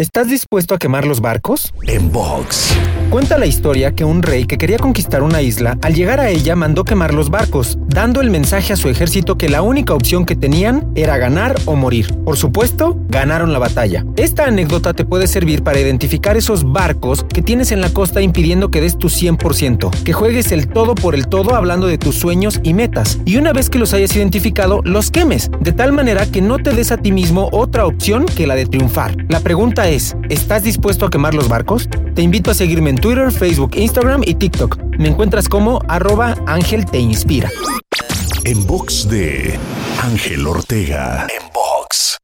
¿Estás dispuesto a quemar los barcos? En box. Cuenta la historia que un rey que quería conquistar una isla, al llegar a ella mandó quemar los barcos, dando el mensaje a su ejército que la única opción que tenían era ganar o morir. Por supuesto, ganaron la batalla. Esta anécdota te puede servir para identificar esos barcos que tienes en la costa impidiendo que des tu 100%, que juegues el todo por el todo hablando de tus sueños y metas, y una vez que los hayas identificado, los quemes, de tal manera que no te des a ti mismo otra opción que la de triunfar. La pregunta es, ¿estás dispuesto a quemar los barcos? Te invito a seguirme en Twitter, Facebook, Instagram y TikTok. Me encuentras como arroba Ángel Te Inspira. En box de Ángel Ortega. En box.